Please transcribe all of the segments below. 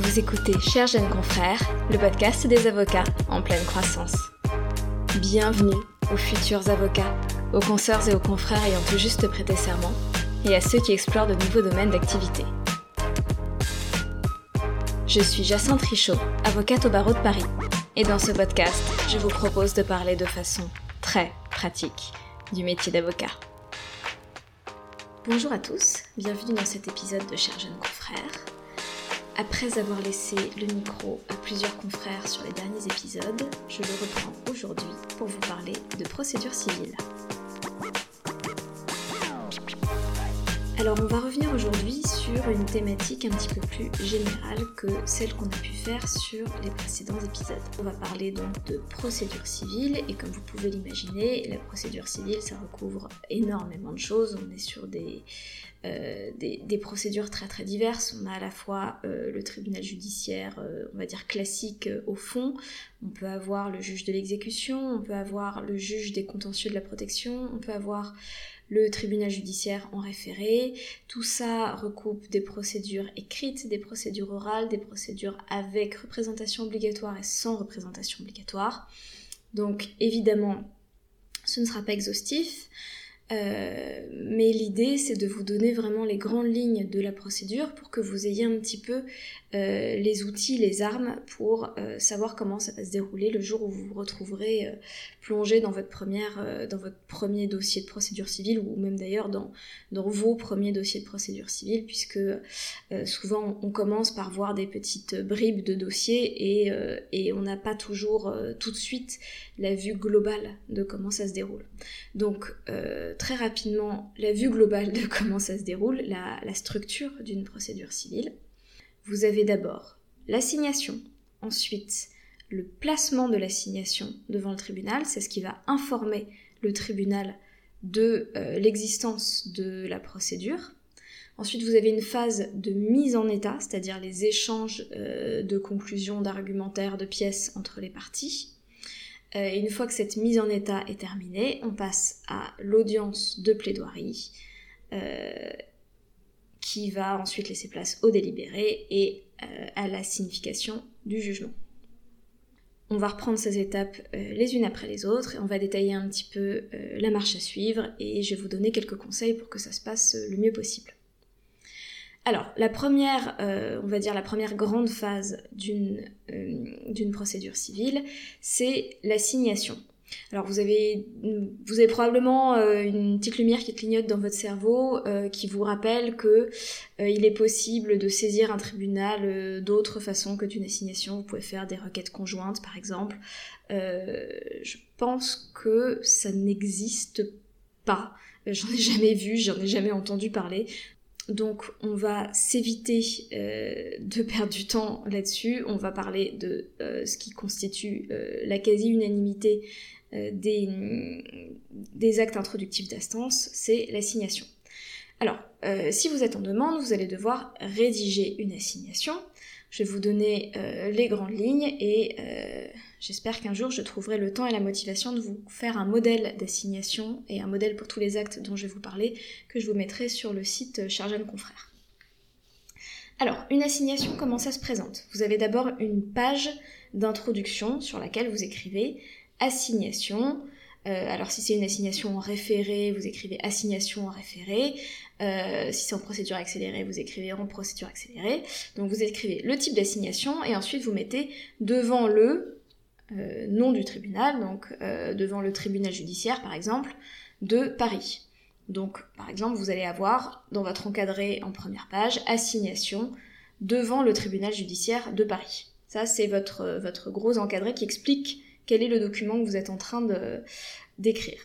Vous écoutez Chers jeunes confrères, le podcast des avocats en pleine croissance. Bienvenue aux futurs avocats, aux consoeurs et aux confrères ayant tout juste prêté serment, et à ceux qui explorent de nouveaux domaines d'activité. Je suis Jacinthe Richaud, avocate au barreau de Paris, et dans ce podcast, je vous propose de parler de façon très pratique du métier d'avocat. Bonjour à tous, bienvenue dans cet épisode de Chers jeunes confrères. Après avoir laissé le micro à plusieurs confrères sur les derniers épisodes, je le reprends aujourd'hui pour vous parler de procédure civile. Alors on va revenir aujourd'hui sur une thématique un petit peu plus générale que celle qu'on a pu faire sur les précédents épisodes. On va parler donc de procédure civile et comme vous pouvez l'imaginer, la procédure civile ça recouvre énormément de choses. On est sur des, euh, procédures très très diverses. On a à la fois euh, le tribunal judiciaire, euh, on va dire classique au fond, on peut avoir le juge de l'exécution, on peut avoir le juge des contentieux de la protection, on peut avoir le tribunal judiciaire en référé. Tout ça recoupe des procédures écrites, des procédures orales, des procédures avec représentation obligatoire et sans représentation obligatoire. Donc évidemment, ce ne sera pas exhaustif. Euh, mais l'idée, c'est de vous donner vraiment les grandes lignes de la procédure pour que vous ayez un petit peu euh, les outils, les armes pour euh, savoir comment ça va se dérouler le jour où vous vous retrouverez plongé dans votre première, dans votre premier dossier de procédure civile ou même d'ailleurs dans, dans vos premiers dossiers de procédure civile, puisque souvent on commence par voir des petites bribes de dossiers et, et on n'a pas toujours tout de suite la vue globale de comment ça se déroule. Donc très rapidement la vue globale de comment ça se déroule, la, structure d'une procédure civile. Vous avez d'abord l'assignation, ensuite le placement de l'assignation devant le tribunal, c'est ce qui va informer le tribunal de euh, l'existence de la procédure. Ensuite, vous avez une phase de mise en état, c'est-à-dire les échanges euh, de conclusions, d'argumentaires, de pièces entre les parties. Euh, une fois que cette mise en état est terminée, on passe à l'audience de plaidoirie qui va ensuite laisser place au délibéré et euh, à la signification du jugement. On va reprendre ces étapes les unes après les autres et on va détailler un petit peu la marche à suivre et je vais vous donner quelques conseils pour que ça se passe le mieux possible. Alors, la première, euh, on va dire la première grande phase d'une euh, procédure civile, c'est l'assignation. Alors vous avez, vous avez probablement euh, une petite lumière qui clignote dans votre cerveau qui vous rappelle que il est possible de saisir un tribunal d'autres façons que d'une assignation. Vous pouvez faire des requêtes conjointes par exemple. je pense que ça n'existe pas. J'en ai jamais vu, j'en ai jamais entendu parler. Donc on va s'éviter euh, de perdre du temps là-dessus. On va parler de euh, ce qui constitue euh, la quasi-unanimité des, des, actes introductifs d'instance, c'est l'assignation. Alors, si vous êtes en demande, vous allez devoir rédiger une assignation. Je vais vous donner les grandes lignes et J'espère qu'un jour je trouverai le temps et la motivation de vous faire un modèle d'assignation et un modèle pour tous les actes dont je vais vous parler que je vous mettrai sur le site Chargeane Confrère. Alors, une assignation, comment ça se présente? Vous avez d'abord une page d'introduction sur laquelle vous écrivez assignation. Euh, alors si c'est une assignation en référé, vous écrivez assignation en référé. Euh, si c'est en procédure accélérée, vous écrivez en procédure accélérée. Donc vous écrivez le type d'assignation et ensuite vous mettez devant le euh, nom du tribunal, donc devant le tribunal judiciaire par exemple, de Paris. Donc par exemple, vous allez avoir dans votre encadré en première page assignation devant le tribunal judiciaire de Paris. Ça, c'est votre gros encadré qui explique quel est le document que vous êtes en train d'écrire.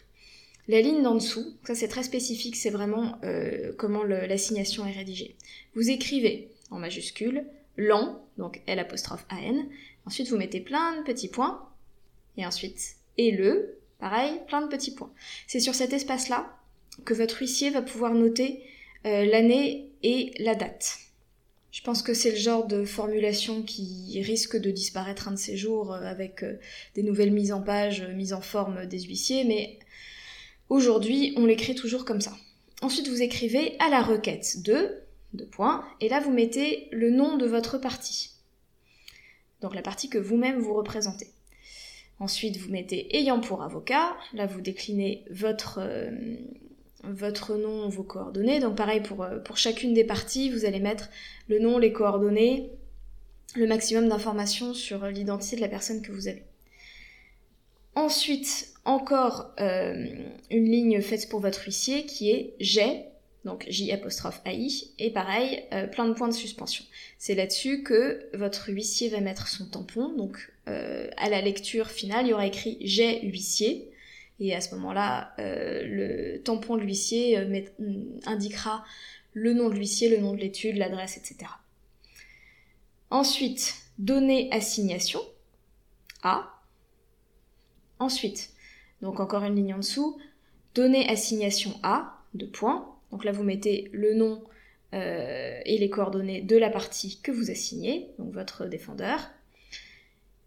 La ligne d'en dessous, ça c'est très spécifique, c'est vraiment euh, comment l'assignation est rédigée. Vous écrivez en majuscule l'an, donc L apostrophe AN, Ensuite, vous mettez plein de petits points. Et ensuite, et le, pareil, plein de petits points. C'est sur cet espace-là que votre huissier va pouvoir noter euh, l'année et la date. Je pense que c'est le genre de formulation qui risque de disparaître un de ces jours euh, avec euh, des nouvelles mises en page, mises en forme des huissiers, mais aujourd'hui, on l'écrit toujours comme ça. Ensuite, vous écrivez à la requête 2, deux points, et là vous mettez le nom de votre partie. donc la partie que vous-même vous représentez. Ensuite, vous mettez ayant pour avocat. Là, vous déclinez votre, euh, votre nom, vos coordonnées. Donc pareil, pour, euh, pour chacune des parties, vous allez mettre le nom, les coordonnées, le maximum d'informations sur l'identité de la personne que vous avez. Ensuite, encore euh, une ligne faite pour votre huissier qui est j'ai, donc J AI, et pareil, euh, plein de points de suspension. C'est là-dessus que votre huissier va mettre son tampon, donc à la lecture finale, il y aura écrit j'ai huissier, et à ce moment-là, le tampon de l'huissier indiquera le nom de l'huissier, le nom de l'étude, l'adresse, etc. Ensuite, donner assignation A. Ensuite, donc encore une ligne en dessous, donner assignation A, de points. Donc là, vous mettez le nom euh, et les coordonnées de la partie que vous assignez, donc votre défendeur.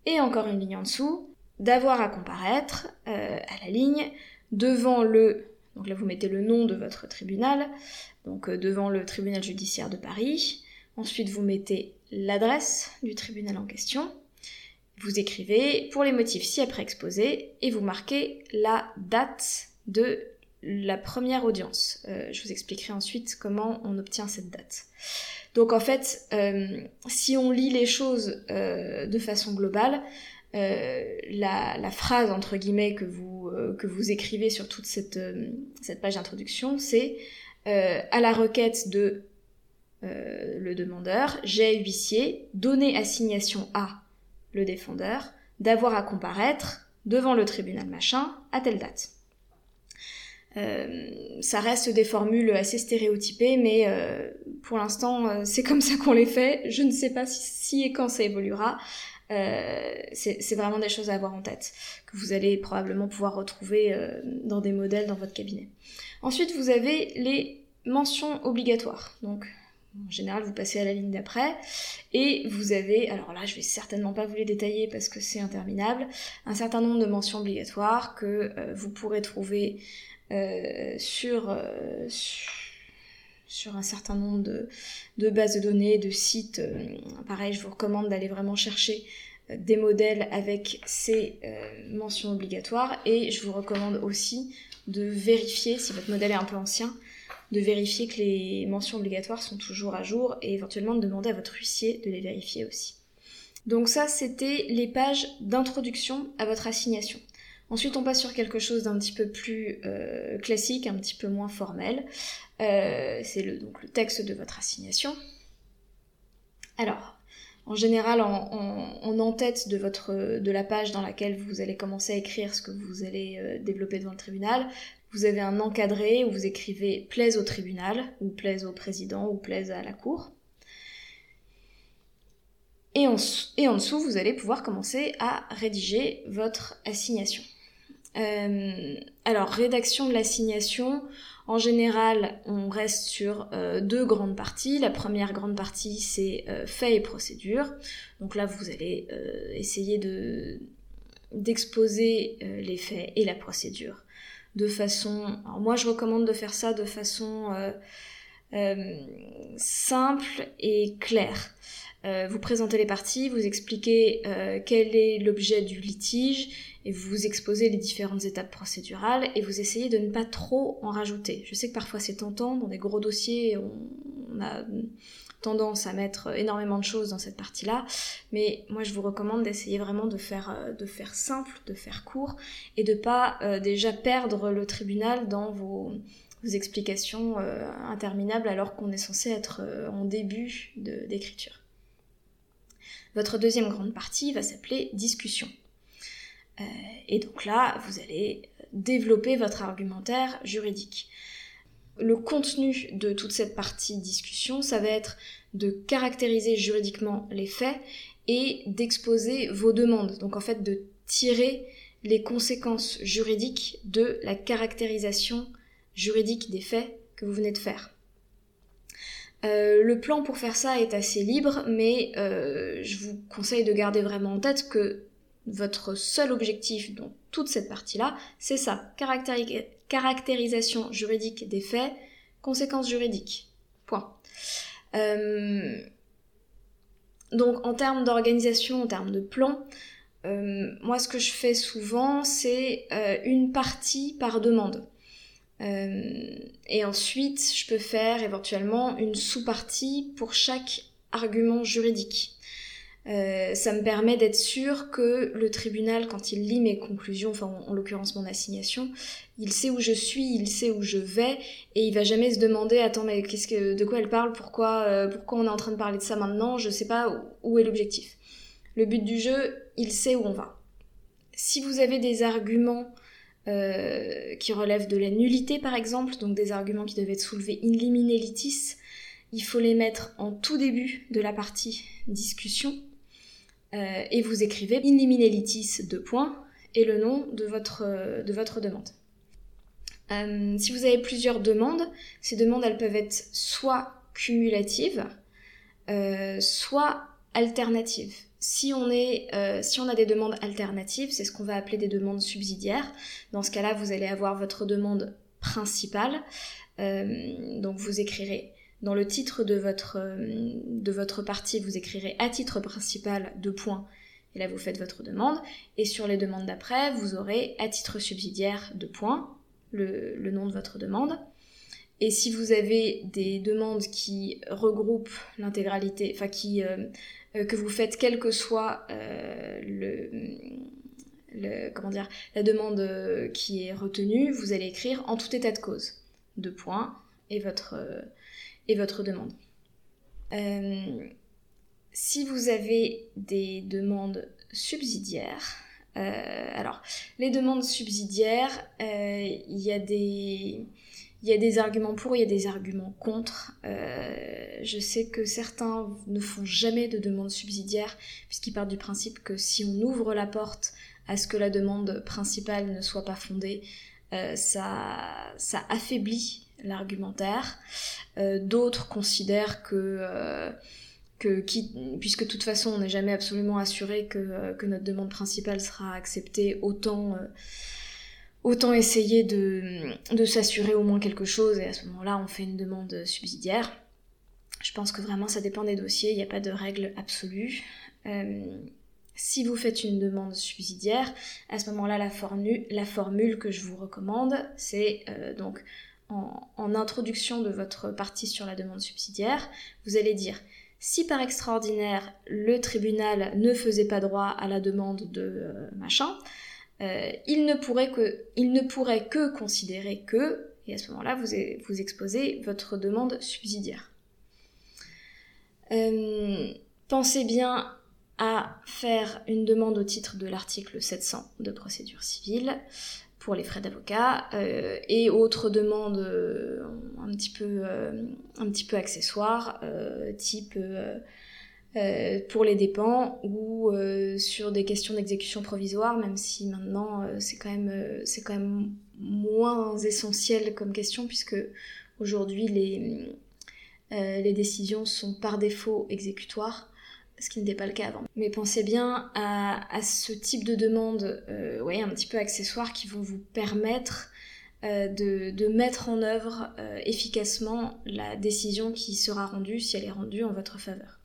Et encore une ligne en dessous, d'avoir à comparaître euh, à la ligne devant le, donc là vous mettez le nom de votre tribunal, donc euh, devant le tribunal judiciaire de Paris. Ensuite vous mettez l'adresse du tribunal en question. Vous écrivez pour les motifs ci-après exposés et vous marquez la date de la première audience. Euh, je vous expliquerai ensuite comment on obtient cette date. Donc en fait, euh, si on lit les choses euh, de façon globale, la, la, phrase entre guillemets que vous, que vous écrivez sur toute cette, cette page d'introduction, c'est à la requête de le demandeur, j'ai huissier, donné assignation à le défendeur, d'avoir à comparaître devant le tribunal machin à telle date. Euh, ça reste des formules assez stéréotypées, mais euh, pour l'instant, euh, c'est comme ça qu'on les fait. Je ne sais pas si, et quand ça évoluera. c'est vraiment des choses à avoir en tête, que vous allez probablement pouvoir retrouver dans des modèles dans votre cabinet. Ensuite, vous avez les mentions obligatoires. Donc, en général, vous passez à la ligne d'après et vous avez, alors là, je vais certainement pas vous les détailler parce que c'est interminable, un certain nombre de mentions obligatoires que vous pourrez trouver sur, euh, sur un certain nombre de, bases de données, de sites. Euh, pareil, je vous recommande d'aller vraiment chercher des modèles avec ces mentions obligatoires et je vous recommande aussi de vérifier, si votre modèle est un peu ancien, de vérifier que les mentions obligatoires sont toujours à jour et éventuellement de demander à votre huissier de les vérifier aussi. Donc ça, c'était les pages d'introduction à votre assignation. Ensuite, on passe sur quelque chose d'un petit peu plus euh, classique, un petit peu moins formel. Euh, c'est le, donc le texte de votre assignation. Alors, en général, en, en-tête de, votre, de la page dans laquelle vous allez commencer à écrire ce que vous allez euh, développer devant le tribunal, vous avez un encadré où vous écrivez plaise au tribunal, ou plaise au président, ou plaise à la cour. Et en, et en dessous, vous allez pouvoir commencer à rédiger votre assignation. Euh, alors, rédaction de l'assignation, en général, on reste sur euh, deux grandes parties. La première grande partie, c'est euh, faits et procédures. Donc là, vous allez essayer de d'exposer les faits et la procédure de façon... Alors moi, je recommande de faire ça de façon simple et claire. Vous présentez les parties, vous expliquez quel est l'objet du litige et vous exposez les différentes étapes procédurales et vous essayez de ne pas trop en rajouter. Je sais que parfois c'est tentant, dans des gros dossiers, on, a tendance à mettre énormément de choses dans cette partie-là, mais moi je vous recommande d'essayer vraiment de faire, euh, simple, de faire court, et de pas euh, déjà perdre le tribunal dans vos, explications euh, interminables alors qu'on est censé être en début d'écriture. Votre deuxième grande partie va s'appeler discussion. Euh, et donc là, vous allez développer votre argumentaire juridique. Le contenu de toute cette partie discussion, ça va être de caractériser juridiquement les faits et d'exposer vos demandes. Donc en fait, de tirer les conséquences juridiques de la caractérisation juridique des faits que vous venez de faire. Euh, le plan pour faire ça est assez libre, mais euh, je vous conseille de garder vraiment en tête que votre seul objectif dans toute cette partie-là, c'est ça, caractérisation juridique des faits, conséquences juridiques. Point. Euh, donc en termes d'organisation, en termes de plan, moi ce que je fais souvent c'est une partie par demande. Et ensuite je peux faire éventuellement une sous-partie pour chaque argument juridique. Euh, ça me permet d'être sûr que le tribunal, quand il lit mes conclusions, enfin en, l'occurrence mon assignation, il sait où je suis, il sait où je vais, et il va jamais se demander attends mais de quoi elle parle, pourquoi euh, pourquoi on est en train de parler de ça maintenant, je sais pas où, est l'objectif. Le but du jeu, il sait où on va. Si vous avez des arguments euh, qui relèvent de la nullité par exemple, donc des arguments qui devaient être soulevés in limine litis, il faut les mettre en tout début de la partie discussion euh, et vous écrivez in limine deux points et le nom de votre, de votre demande. Euh, si vous avez plusieurs demandes, ces demandes elles peuvent être soit cumulatives, soit alternatives. Si on, est, si on a des demandes alternatives, c'est ce qu'on va appeler des demandes subsidiaires. Dans ce cas-là, vous allez avoir votre demande principale. donc vous écrirez dans le titre de votre, euh, de votre partie, vous écrirez à titre principal deux points, et là vous faites votre demande. Et sur les demandes d'après, vous aurez à titre subsidiaire deux points, le, nom de votre demande. Et si vous avez des demandes qui regroupent l'intégralité, enfin qui euh, euh, que vous faites quel que soit le, le, comment dire la demande qui est retenue, vous allez écrire en tout état de cause deux points et votre et votre demande. Euh, si vous avez des demandes subsidiaires, euh, alors les demandes subsidiaires, euh, il y a des il y a des arguments pour, il y a des arguments contre. je sais que certains ne font jamais de demande subsidiaire puisqu'ils partent du principe que si on ouvre la porte à ce que la demande principale ne soit pas fondée, ça, ça affaiblit l'argumentaire. Euh, d'autres considèrent que, euh, que puisque de toute façon on n'est jamais absolument assuré que, euh, que, notre demande principale sera acceptée, autant, autant essayer de, s'assurer au moins quelque chose et à ce moment-là on fait une demande subsidiaire. Je pense que vraiment ça dépend des dossiers, il n'y a pas de règle absolue. Si vous faites une demande subsidiaire, à ce moment-là, la, formule que je vous recommande, c'est donc en, introduction de votre partie sur la demande subsidiaire, vous allez dire si par extraordinaire le tribunal ne faisait pas droit à la demande de euh, machin, euh, il, ne pourrait que, considérer que, et à ce moment-là, vous, exposez votre demande subsidiaire. Euh, pensez bien à faire une demande au titre de l'article 700 de procédure civile pour les frais d'avocat euh, et autres demandes un petit peu accessoires type pour les dépens ou sur des questions d'exécution provisoire même si maintenant c'est quand même c'est quand même moins essentiel comme question puisque aujourd'hui les les décisions sont par défaut exécutoires ce qui n'était pas le cas avant. Mais pensez bien à, ce type de demande, euh, ouais, un petit peu accessoire, qui vont vous permettre euh, de, mettre en œuvre euh, efficacement la décision qui sera rendue si elle est rendue en votre faveur.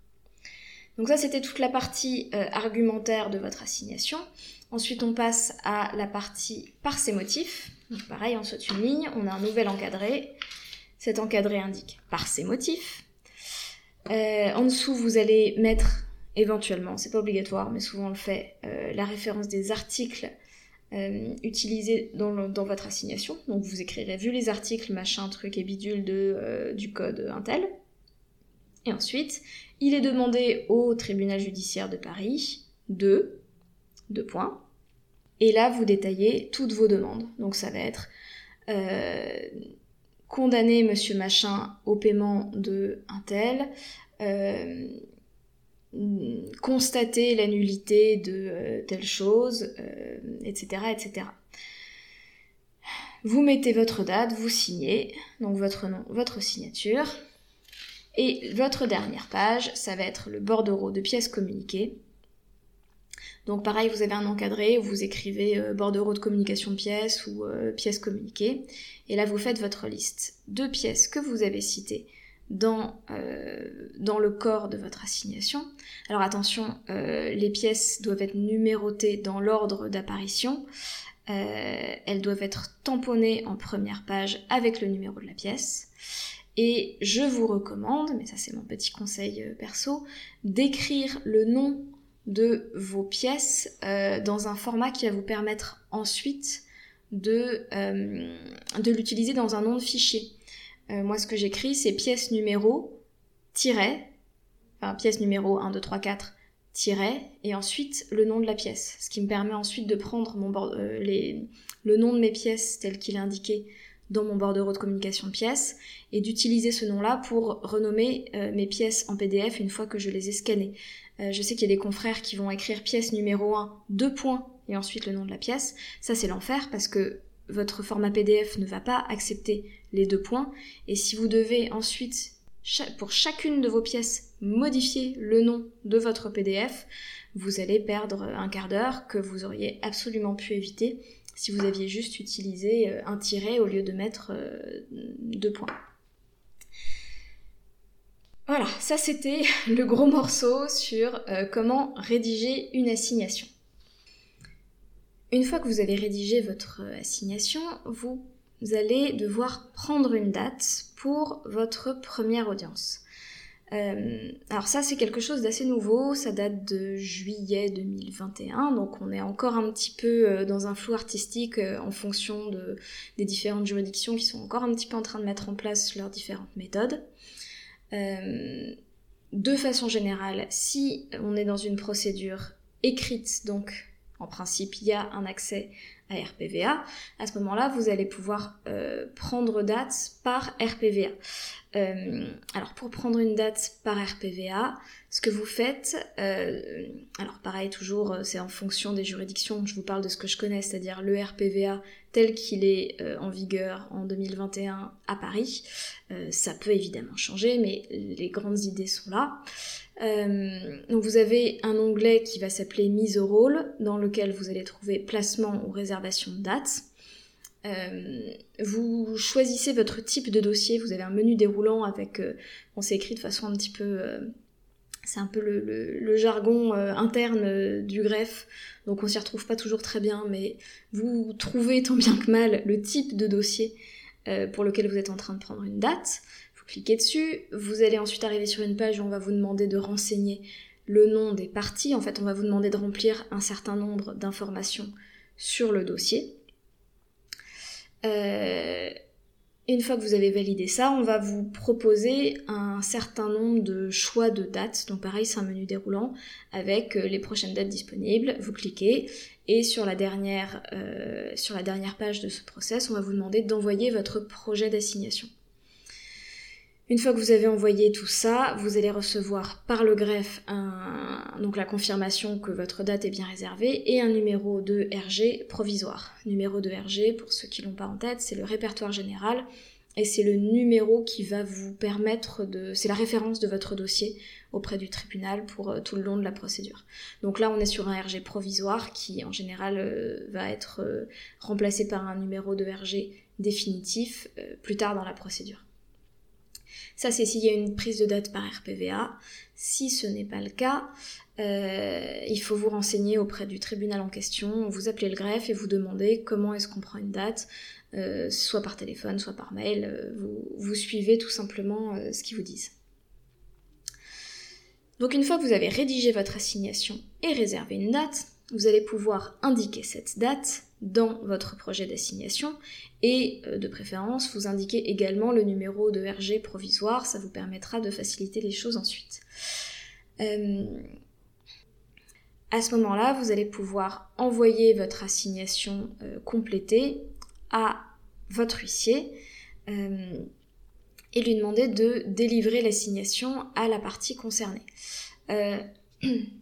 Donc ça, c'était toute la partie argumentaire de votre assignation. Ensuite, on passe à la partie par ses motifs. Donc pareil, on saute une ligne, on a un nouvel encadré. Cet encadré indique par ses motifs. Euh, en dessous, vous allez mettre éventuellement, c'est pas obligatoire, mais souvent on le fait, euh, la référence des articles euh, utilisés dans, votre assignation. Donc vous écrirez vu les articles, machin, truc et bidule du code Intel. Et ensuite, il est demandé au tribunal judiciaire de Paris de, deux points. Et là, vous détaillez toutes vos demandes. Donc ça va être condamner monsieur machin au paiement de un tel, euh, constater la nullité de euh, telle chose, etc., euh, etc. Vous mettez votre date, vous signez, donc votre nom, votre signature, et votre dernière page, ça va être le bordereau de pièces communiquées. Donc pareil, vous avez un encadré vous écrivez euh, bordereau de communication pièces ou euh, pièces communiquées. Et là, vous faites votre liste de pièces que vous avez citées dans, euh, le corps de votre assignation. Alors attention, les pièces doivent être numérotées dans l'ordre d'apparition. Elles doivent être tamponnées en première page avec le numéro de la pièce. Et je vous recommande, mais ça c'est mon petit conseil perso, d'écrire le nom de vos pièces dans un format qui va vous permettre ensuite de, de l'utiliser dans un nom de fichier. Euh, moi, ce que j'écris, c'est pièce numéro, tiret, enfin pièce numéro 1, 2, 3, 4, tiret, et ensuite le nom de la pièce. Ce qui me permet ensuite de prendre mon euh, le nom de mes pièces tel qu'il est indiqué dans mon bordereau de communication pièces et d'utiliser ce nom-là pour renommer euh, mes pièces en PDF une fois que je les ai scannées. je sais qu'il y a des confrères qui vont écrire pièce numéro 1, deux points, et ensuite le nom de la pièce. Ça, c'est l'enfer parce que votre format PDF ne va pas accepter les deux points. Et si vous devez ensuite, pour chacune de vos pièces, modifier le nom de votre PDF, vous allez perdre un quart d'heure que vous auriez absolument pu éviter si vous aviez juste utilisé euh, un tiret au lieu de mettre euh, deux points. Voilà, ça c'était le gros morceau sur euh, comment rédiger une assignation. Une fois que vous avez rédigé votre assignation, vous allez devoir prendre une date pour votre première audience. Euh, alors ça c'est quelque chose d'assez nouveau, ça date de juillet 2021, donc on est encore un petit peu euh, dans un flou artistique euh, en fonction de, des différentes juridictions qui sont encore un petit peu en train de mettre en place leurs différentes méthodes. de façon générale, si on est dans une procédure écrite, donc en principe, il y a un accès à RPVA. À ce moment-là, vous allez pouvoir euh, prendre date par RPVA. Euh, alors pour prendre une date par RPVA, ce que vous faites, euh, alors pareil toujours, c'est en fonction des juridictions, je vous parle de ce que je connais, c'est-à-dire le RPVA tel qu'il est en vigueur en 2021 à Paris. ça peut évidemment changer, mais les grandes idées sont là. Euh, donc vous avez un onglet qui va s'appeler mise au rôle, dans lequel vous allez trouver placement ou réservation de date. Euh, vous choisissez votre type de dossier, vous avez un menu déroulant avec, euh, on s'est écrit de façon un petit peu, c'est un peu le, jargon interne du greffe, donc on s'y retrouve pas toujours très bien, mais vous trouvez tant bien que mal le type de dossier pour lequel vous êtes en train de prendre une date cliquez dessus. Vous allez ensuite arriver sur une page où on va vous demander de renseigner le nom des parties. En fait, on va vous demander de remplir un certain nombre d'informations sur le dossier. Euh, une fois que vous avez validé ça, on va vous proposer un certain nombre de choix de dates. Donc pareil, c'est un menu déroulant avec euh, les prochaines dates disponibles. Vous cliquez et sur la dernière, euh, sur la dernière page de ce process, on va vous demander d'envoyer votre projet d'assignation. Une fois que vous avez envoyé tout ça, vous allez recevoir par le greffe donc la confirmation que votre date est bien réservée et un numéro de RG provisoire. Numéro de RG, pour ceux qui l'ont pas en tête, c'est le répertoire général et c'est le numéro qui va vous permettre de... c'est la référence de votre dossier auprès du tribunal pour euh, tout le long de la procédure. Donc là, on est sur un RG provisoire qui, en général, euh, va être euh, remplacé par un numéro de RG définitif plus tard dans la procédure. Ça, c'est s'il y a une prise de date par RPVA. Si ce n'est pas le cas, euh, il faut vous renseigner auprès du tribunal en question, vous appelez le greffe et vous demandez comment est-ce qu'on prend une date, euh, soit par téléphone, soit par mail. Euh, vous, suivez tout simplement ce qu'ils vous disent. Donc une fois que vous avez rédigé votre assignation et réservé une date, vous allez pouvoir indiquer cette date dans votre projet d'assignation et euh, de préférence vous indiquez également le numéro de RG provisoire, ça vous permettra de faciliter les choses ensuite. Euh, à ce moment-là, vous allez pouvoir envoyer votre assignation euh, complétée à votre huissier et lui demander de délivrer l'assignation à la partie concernée.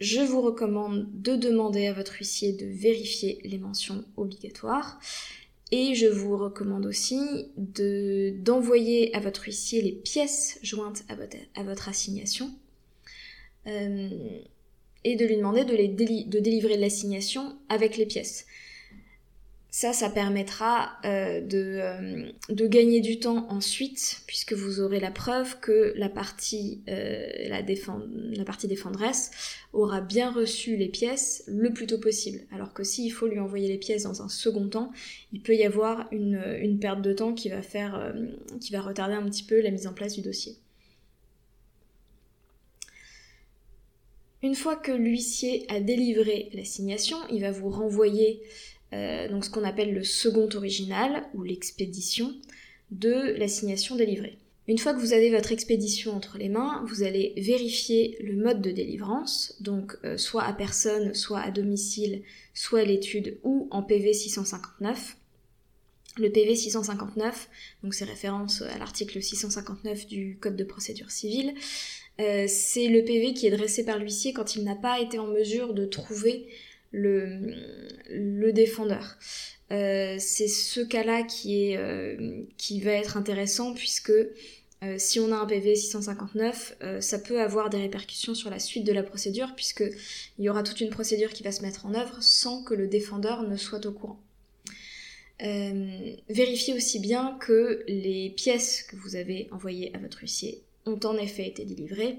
je vous recommande de demander à votre huissier de vérifier les mentions obligatoires. Et je vous recommande aussi d'envoyer à votre huissier les pièces jointes à votre, assignation euh, et de lui demander de délivrer l'assignation avec les pièces. Ça, ça permettra euh, de, de, gagner du temps ensuite, puisque vous aurez la preuve que la partie, la, la partie défendresse aura bien reçu les pièces le plus tôt possible. Alors que s'il faut lui envoyer les pièces dans un second temps, il peut y avoir une, une perte de temps qui va faire, qui va retarder un petit peu la mise en place du dossier. Une fois que l'huissier a délivré l'assignation, il va vous renvoyer euh, donc ce qu'on appelle le second original ou l'expédition de l'assignation délivrée. Une fois que vous avez votre expédition entre les mains, vous allez vérifier le mode de délivrance, donc euh, soit à personne, soit à domicile, soit à l'étude ou en PV 659. Le PV 659, donc c'est référence à l'article 659 du Code de procédure civile, euh, c'est le PV qui est dressé par l'huissier quand il n'a pas été en mesure de trouver le, défendeur. Euh, c'est ce cas-là euh, qui va être intéressant puisque si on a un PV 659, ça peut avoir des répercussions sur la suite de la procédure puisqu'il y aura toute une procédure qui va se mettre en œuvre sans que le défendeur ne soit au courant. vérifiez aussi bien que les pièces que vous avez envoyées à votre huissier en effet été délivrés.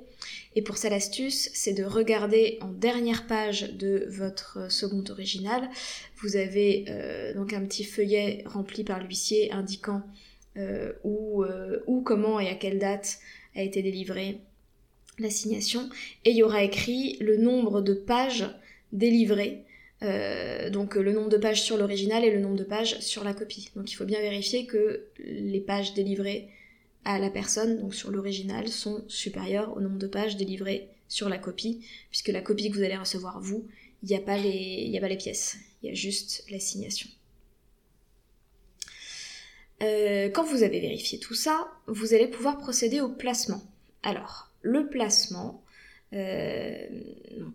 Et pour ça l'astuce, c'est de regarder en dernière page de votre second original. Vous avez euh, donc un petit feuillet rempli par l'huissier indiquant euh, où, euh, où, comment et à quelle date a été délivrée l'assignation. Et il y aura écrit le nombre de pages délivrées. donc le nombre de pages sur l'original et le nombre de pages sur la copie. Donc il faut bien vérifier que les pages délivrées à la personne, donc sur l'original, sont supérieurs au nombre de pages délivrées sur la copie, puisque la copie que vous allez recevoir vous, il n'y a, pas les, a pas les pièces, il y a juste l'assignation. Euh, quand vous avez vérifié tout ça, vous allez pouvoir procéder au placement. Alors, le placement, euh,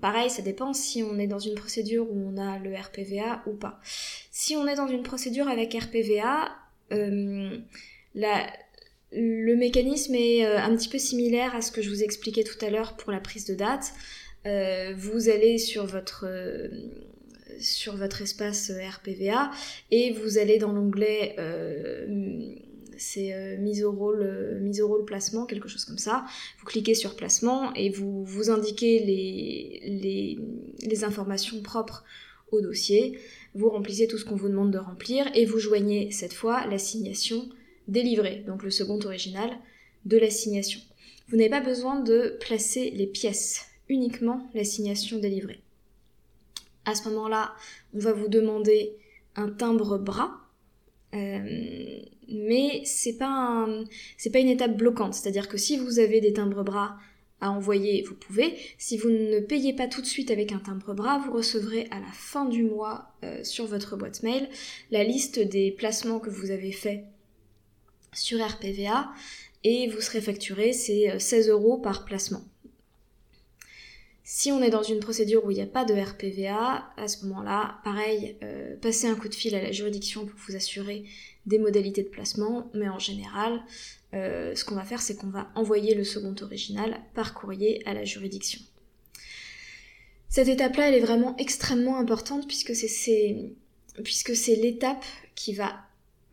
pareil, ça dépend si on est dans une procédure où on a le RPVA ou pas. Si on est dans une procédure avec RPVA, euh, la, le mécanisme est euh, un petit peu similaire à ce que je vous expliquais tout à l'heure pour la prise de date. Euh, vous allez sur votre euh, espace RPVA et vous allez dans l'onglet c'est mise au rôle placement quelque chose comme ça vous cliquez sur placement et vous indiquez les, les, les informations propres au dossier vous remplissez tout ce qu'on vous demande de remplir et vous joignez cette fois l'assignation délivré, donc le second original, de l'assignation. Vous n'avez pas besoin de placer les pièces, uniquement l'assignation délivrée. À ce moment-là, on va vous demander un timbre bras, euh, mais c'est pas c'est pas une étape bloquante. C'est-à-dire que si vous avez des timbres bras à envoyer, vous pouvez. Si vous ne payez pas tout de suite avec un timbre bras, vous recevrez à la fin du mois euh, sur votre boîte mail la liste des placements que vous avez faits sur RPVA et vous serez facturé, c'est 16 euh, euros par placement. Si on est dans une procédure où il n'y a pas de RPVA, à ce moment-là, pareil, euh, passez un coup de fil à la juridiction pour vous assurer des modalités de placement, mais en général, euh, ce qu'on va faire, c'est qu'on va envoyer le second original par courrier à la juridiction. Cette étape-là, elle est vraiment extrêmement importante puisque c'est puisque c'est l'étape qui va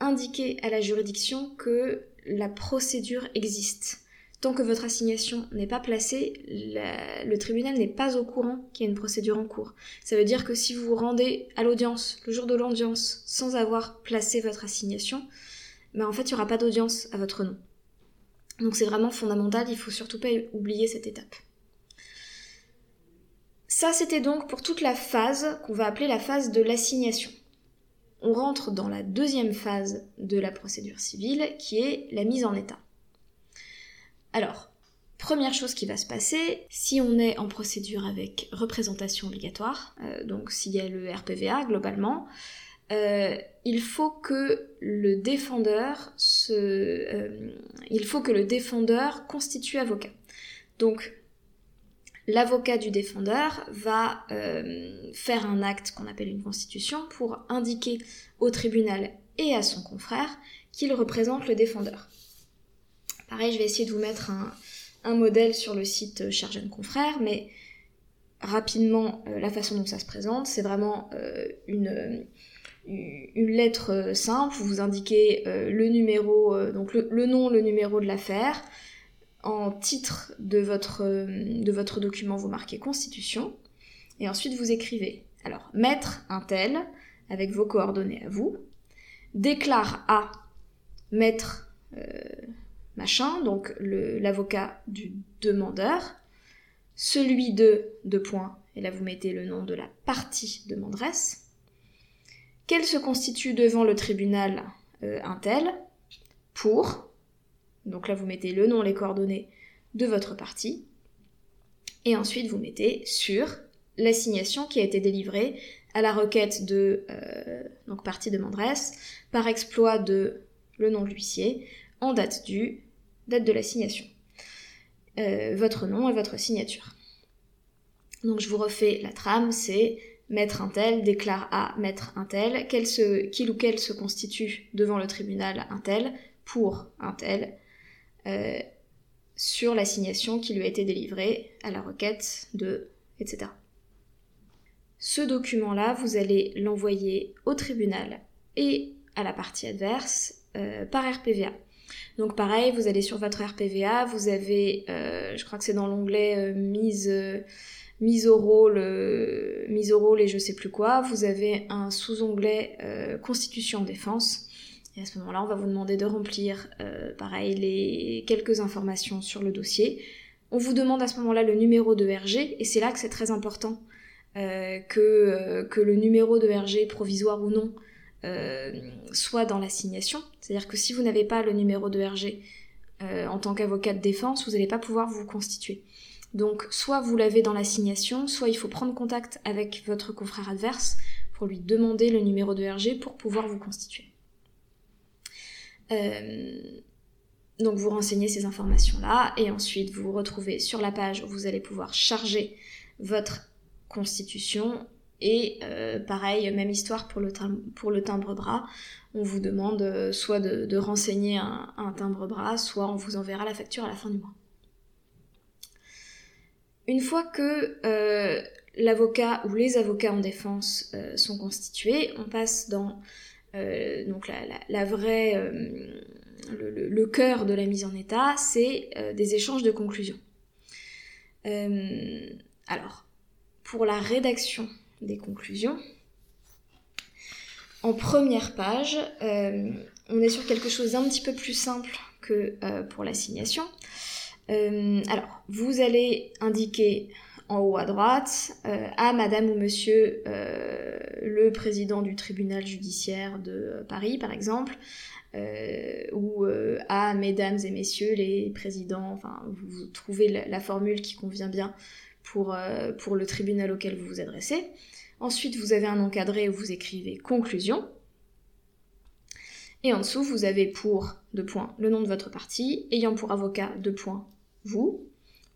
indiquer à la juridiction que la procédure existe. Tant que votre assignation n'est pas placée, le tribunal n'est pas au courant qu'il y a une procédure en cours. Ça veut dire que si vous vous rendez à l'audience, le jour de l'audience, sans avoir placé votre assignation, ben en fait, il n'y aura pas d'audience à votre nom. Donc c'est vraiment fondamental, il faut surtout pas oublier cette étape. Ça, c'était donc pour toute la phase qu'on va appeler la phase de l'assignation on rentre dans la deuxième phase de la procédure civile qui est la mise en état. Alors, première chose qui va se passer, si on est en procédure avec représentation obligatoire, euh, donc s'il y a le RPVA globalement, euh, il faut que le défendeur se, euh, il faut que le défendeur constitue avocat. L'avocat du défendeur va euh, faire un acte qu'on appelle une constitution pour indiquer au tribunal et à son confrère qu'il représente le défendeur. Pareil, je vais essayer de vous mettre un, modèle sur le site Cher Jeune Confrère, mais rapidement, euh, la façon dont ça se présente, c'est vraiment euh, une, une lettre simple, vous indiquez le numéro, donc le, nom, le numéro de l'affaire. En titre de votre, de votre document, vous marquez Constitution. Et ensuite, vous écrivez. Alors, maître un tel, avec vos coordonnées à vous, déclare à maître machin, donc l'avocat du demandeur, celui de deux points, et là vous mettez le nom de la partie demanderesse, qu'elle se constitue devant le tribunal euh, un tel, pour, donc là vous mettez le nom, les coordonnées de votre partie, et ensuite vous mettez sur l'assignation qui a été délivrée à la requête de euh, donc partie par exploit de le nom de l'huissier en date du, date de l'assignation. Euh, votre nom et votre signature. Donc je vous refais la trame, c'est mettre un tel, déclare à mettre un tel, qu'il ou qu'elle se constitue devant le tribunal un tel, pour un tel, euh, sur l'assignation qui lui a été délivrée à la requête de, etc. Ce document-là, vous allez l'envoyer au tribunal et à la partie adverse euh, par RPVA. Donc pareil, vous allez sur votre RPVA, vous avez, euh, je crois que c'est dans l'onglet mise, mise au rôle, mise au rôle et je sais plus quoi, vous avez un sous-onglet Constitution défense. Et à ce moment-là, on va vous demander de remplir, pareil, les quelques informations sur le dossier. On vous demande à ce moment-là le numéro de RG, et c'est là que c'est très important que, que le numéro de RG, provisoire ou non, euh, soit dans l'assignation. C'est-à-dire que si vous n'avez pas le numéro de RG euh, en tant qu'avocat de défense, vous n'allez pas pouvoir vous constituer. Donc soit vous l'avez dans l'assignation, soit il faut prendre contact avec votre confrère adverse pour lui demander le numéro de RG pour pouvoir vous constituer. Euh, donc vous renseignez ces informations-là et ensuite vous vous retrouvez sur la page où vous allez pouvoir charger votre constitution et euh, pareil, même histoire pour le, pour le timbre-bras. On vous demande euh, soit de, renseigner un, timbre-bras, soit on vous enverra la facture à la fin du mois. Une fois que l'avocat ou les avocats en défense sont constitués, on passe dans donc la, vraie, le, le, cœur de la mise en état, c'est des échanges de conclusions. alors, pour la rédaction des conclusions. En première page, euh, on est sur quelque chose d'un petit peu plus simple que euh, pour l'assignation. Euh, alors, vous allez indiquer en haut à droite à madame ou monsieur le président du tribunal judiciaire de Paris, par exemple, ou à mesdames et messieurs les présidents, enfin, vous, trouvez la, formule qui convient bien pour, pour le tribunal auquel vous vous adressez. Ensuite, vous avez un encadré où vous écrivez conclusion. Et en dessous, vous avez pour deux points le nom de votre parti, ayant pour avocat deux points vous.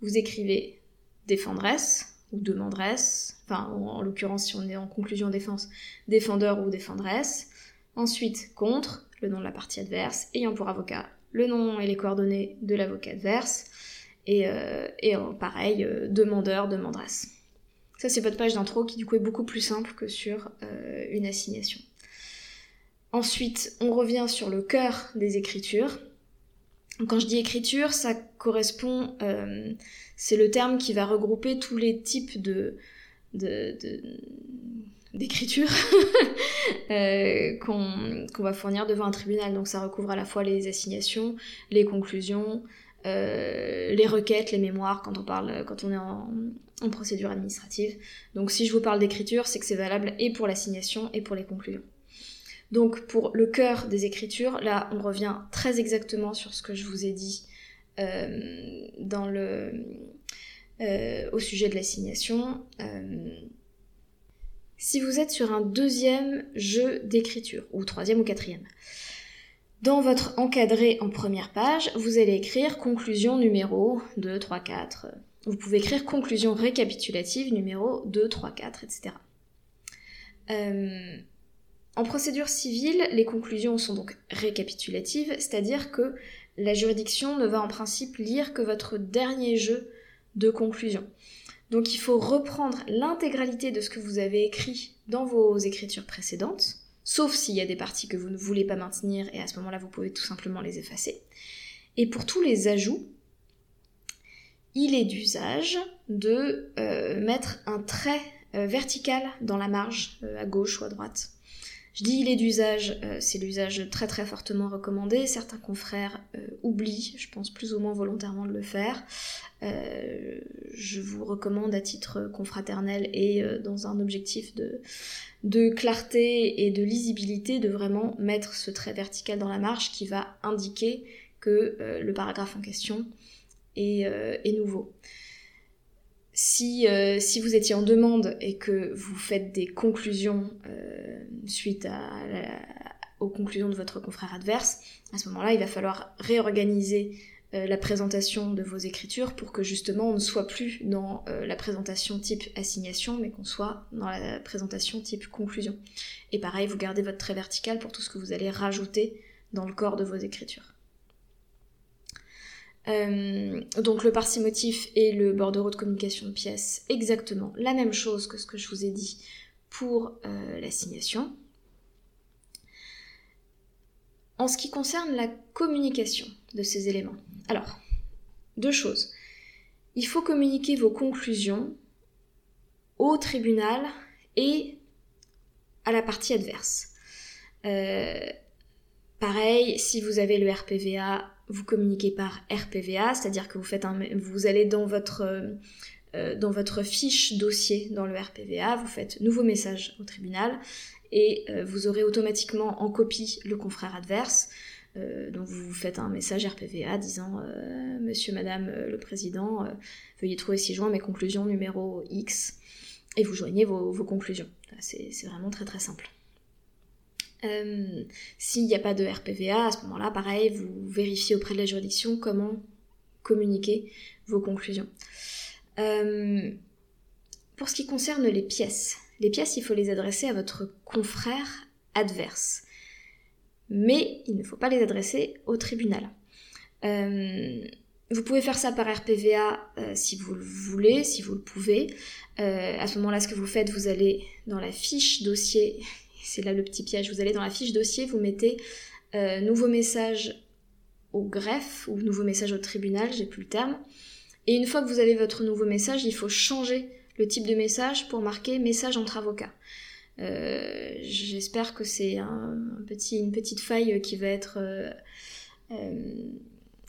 Vous écrivez défendresse ou demandresse, enfin en l'occurrence si on est en conclusion défense, défendeur ou défendresse. Ensuite, contre, le nom de la partie adverse, ayant pour avocat le nom et les coordonnées de l'avocat adverse. Et, euh, pareil, euh, demandeur, demandresse. Ça, c'est votre page d'intro qui du coup est beaucoup plus simple que sur euh, une assignation. Ensuite, on revient sur le cœur des écritures. Quand je dis écriture, ça correspond, euh, c'est le terme qui va regrouper tous les types de, d'écriture euh, qu'on va fournir devant un tribunal. Donc ça recouvre à la fois les assignations, les conclusions, les requêtes, les mémoires quand on parle, quand on est en, en procédure administrative. Donc si je vous parle d'écriture, c'est que c'est valable et pour l'assignation et pour les conclusions. Donc pour le cœur des écritures, là on revient très exactement sur ce que je vous ai dit euh, dans le, euh, au sujet de l'assignation. Euh, si vous êtes sur un deuxième jeu d'écriture, ou troisième ou quatrième, dans votre encadré en première page, vous allez écrire conclusion numéro 2, 3, 4, vous pouvez écrire conclusion récapitulative numéro 2, 3, 4, etc. en procédure civile, les conclusions sont donc récapitulatives, c'est-à-dire que la juridiction ne va en principe lire que votre dernier jeu de conclusion. Donc il faut reprendre l'intégralité de ce que vous avez écrit dans vos écritures précédentes, sauf s'il y a des parties que vous ne voulez pas maintenir, et à ce moment-là, vous pouvez tout simplement les effacer. Et pour tous les ajouts, il est d'usage de euh, mettre un trait euh, vertical dans la marge, euh, à gauche ou à droite. Je dis il est d'usage, c'est l'usage très très fortement recommandé. Certains confrères oublient, je pense plus ou moins volontairement de le faire. je vous recommande à titre confraternel et dans un objectif de, clarté et de lisibilité de vraiment mettre ce trait vertical dans la marge qui va indiquer que le paragraphe en question euh, est, nouveau. Si, euh, si, vous étiez en demande et que vous faites des conclusions euh, suite à, aux conclusions de votre confrère adverse, à ce moment-là, il va falloir réorganiser la présentation de vos écritures pour que justement on ne soit plus dans la présentation type assignation, mais qu'on soit dans la présentation type conclusion. Et pareil, vous gardez votre trait vertical pour tout ce que vous allez rajouter dans le corps de vos écritures. Euh, donc le parcimotif et le bordereau de communication de pièces, exactement la même chose que ce que je vous ai dit pour euh, l'assignation. En ce qui concerne la communication de ces éléments, alors, deux choses. Il faut communiquer vos conclusions au tribunal et à la partie adverse. Euh, pareil, si vous avez le RPVA, vous communiquez par RPVA, c'est-à-dire que vous allez dans votre euh, euh, dans votre fiche dossier dans le RPVA, vous faites nouveau message au tribunal et euh, vous aurez automatiquement en copie le confrère adverse. donc vous faites un message RPVA disant Monsieur, Madame le Président, veuillez trouver ci-joint mes conclusions numéro X et vous joignez vos conclusions. C'est vraiment très très simple. Euh, s'il n'y a pas de RPVA, à ce moment-là, pareil, vous vérifiez auprès de la juridiction comment communiquer vos conclusions. Euh, pour ce qui concerne les pièces, les pièces, il faut les adresser à votre confrère adverse. Mais il ne faut pas les adresser au tribunal. Euh, vous pouvez faire ça par RPVA si vous le voulez, si vous le pouvez. à ce moment-là, ce que vous faites, vous allez dans la fiche dossier c'est là le petit piège. Vous allez dans la fiche dossier, vous mettez euh, nouveau message au greffe ou nouveau message au tribunal, j'ai plus le terme. Et une fois que vous avez votre nouveau message, il faut changer le type de message pour marquer message entre avocats. Euh, j'espère que c'est une petite faille qui va être euh,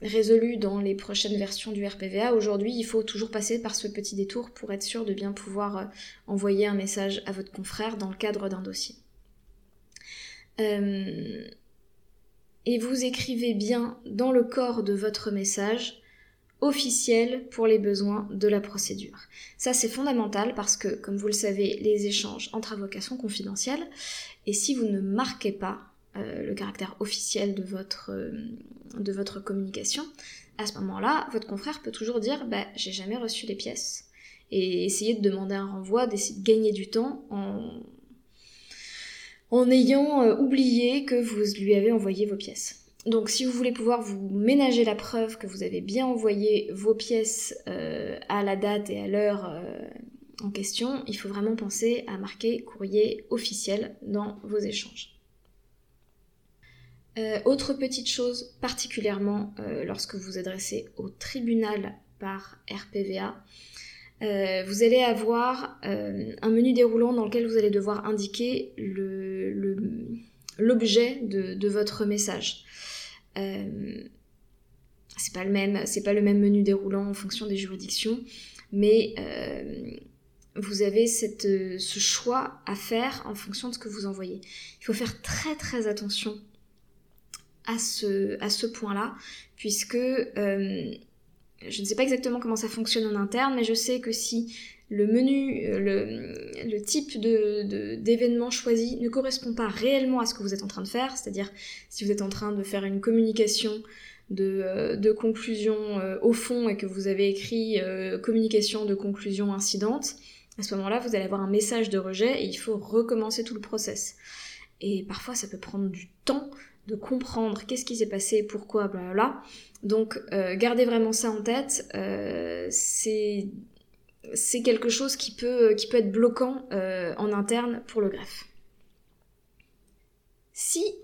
résolue dans les prochaines versions du RPVA. Aujourd'hui, il faut toujours passer par ce petit détour pour être sûr de bien pouvoir envoyer un message à votre confrère dans le cadre d'un dossier. Euh, et vous écrivez bien dans le corps de votre message officiel pour les besoins de la procédure. Ça c'est fondamental parce que, comme vous le savez, les échanges entre avocats sont confidentiels et si vous ne marquez pas euh, le caractère officiel de votre, euh, de votre communication, à ce moment-là, votre confrère peut toujours dire bah, j'ai jamais reçu les pièces et essayer de demander un renvoi, d'essayer de gagner du temps en, en ayant euh, oublié que vous lui avez envoyé vos pièces. Donc si vous voulez pouvoir vous ménager la preuve que vous avez bien envoyé vos pièces euh, à la date et à l'heure euh, en question, il faut vraiment penser à marquer courrier officiel dans vos échanges. autre petite chose, particulièrement lorsque vous adressez au tribunal par RPVA, euh, vous allez avoir euh, un menu déroulant dans lequel vous allez devoir indiquer l'objet de, votre message. Euh, c'est pas le même, c'est pas le même menu déroulant en fonction des juridictions, mais vous avez ce choix à faire en fonction de ce que vous envoyez. Il faut faire très très attention à ce point-là, puisque je ne sais pas exactement comment ça fonctionne en interne, mais je sais que si le menu, euh, le, type d'événement choisi ne correspond pas réellement à ce que vous êtes en train de faire, c'est-à-dire si vous êtes en train de faire une communication de, euh, conclusion euh, au fond et que vous avez écrit communication de conclusion incidente, à ce moment-là, vous allez avoir un message de rejet et il faut recommencer tout le process. Et parfois, ça peut prendre du temps de comprendre qu'est-ce qui s'est passé, pourquoi, blablabla. Donc euh, gardez vraiment ça en tête. Euh, c'est quelque chose qui peut, peut être bloquant euh, en interne pour le greffe.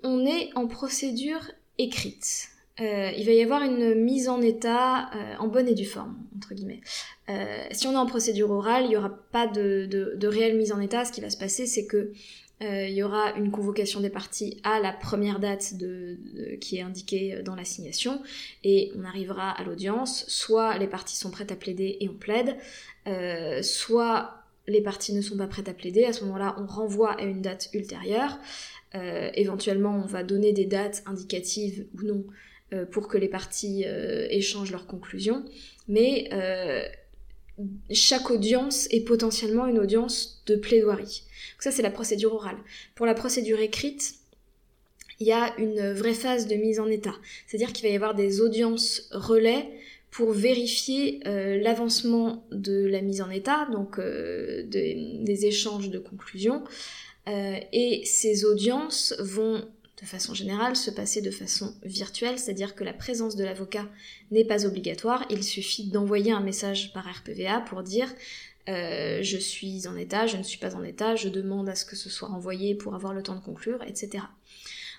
on est en procédure écrite, euh, il va y avoir une mise en état euh, en bonne et due forme, entre guillemets. Euh, si on est en procédure orale, il n'y aura pas de, réelle mise en état. Ce qui va se passer, c'est que il y aura une convocation des parties à la première date qui est indiquée dans l'assignation, et on arrivera à l'audience. Soit les parties sont prêtes à plaider et on plaide, soit les parties ne sont pas prêtes à plaider. À ce moment-là, on renvoie à une date ultérieure. éventuellement, on va donner des dates indicatives ou non euh, pour que les parties euh, échangent leurs conclusions, mais euh, chaque audience est potentiellement une audience de plaidoirie. ça, c'est la procédure orale. Pour la procédure écrite, il y a une vraie phase de mise en état. C'est-à-dire qu'il va y avoir des audiences relais pour vérifier l'avancement de la mise en état, donc des échanges de conclusions. et ces audiences vont de façon générale se passer de façon virtuelle, c'est-à-dire que la présence de l'avocat n'est pas obligatoire, il suffit d'envoyer un message par RPVA pour dire euh, je suis en état, je ne suis pas en état, je demande à ce que ce soit envoyé pour avoir le temps de conclure, etc.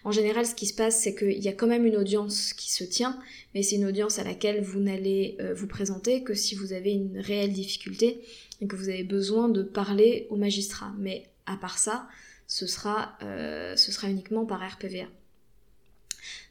En général, ce qui se passe, c'est qu'il y a quand même une audience qui se tient, mais c'est une audience à laquelle vous n'allez euh, vous présenter que si vous avez une réelle difficulté et que vous avez besoin de parler au magistrat. Mais à part ça, ce sera, euh, ce sera uniquement par RPVA.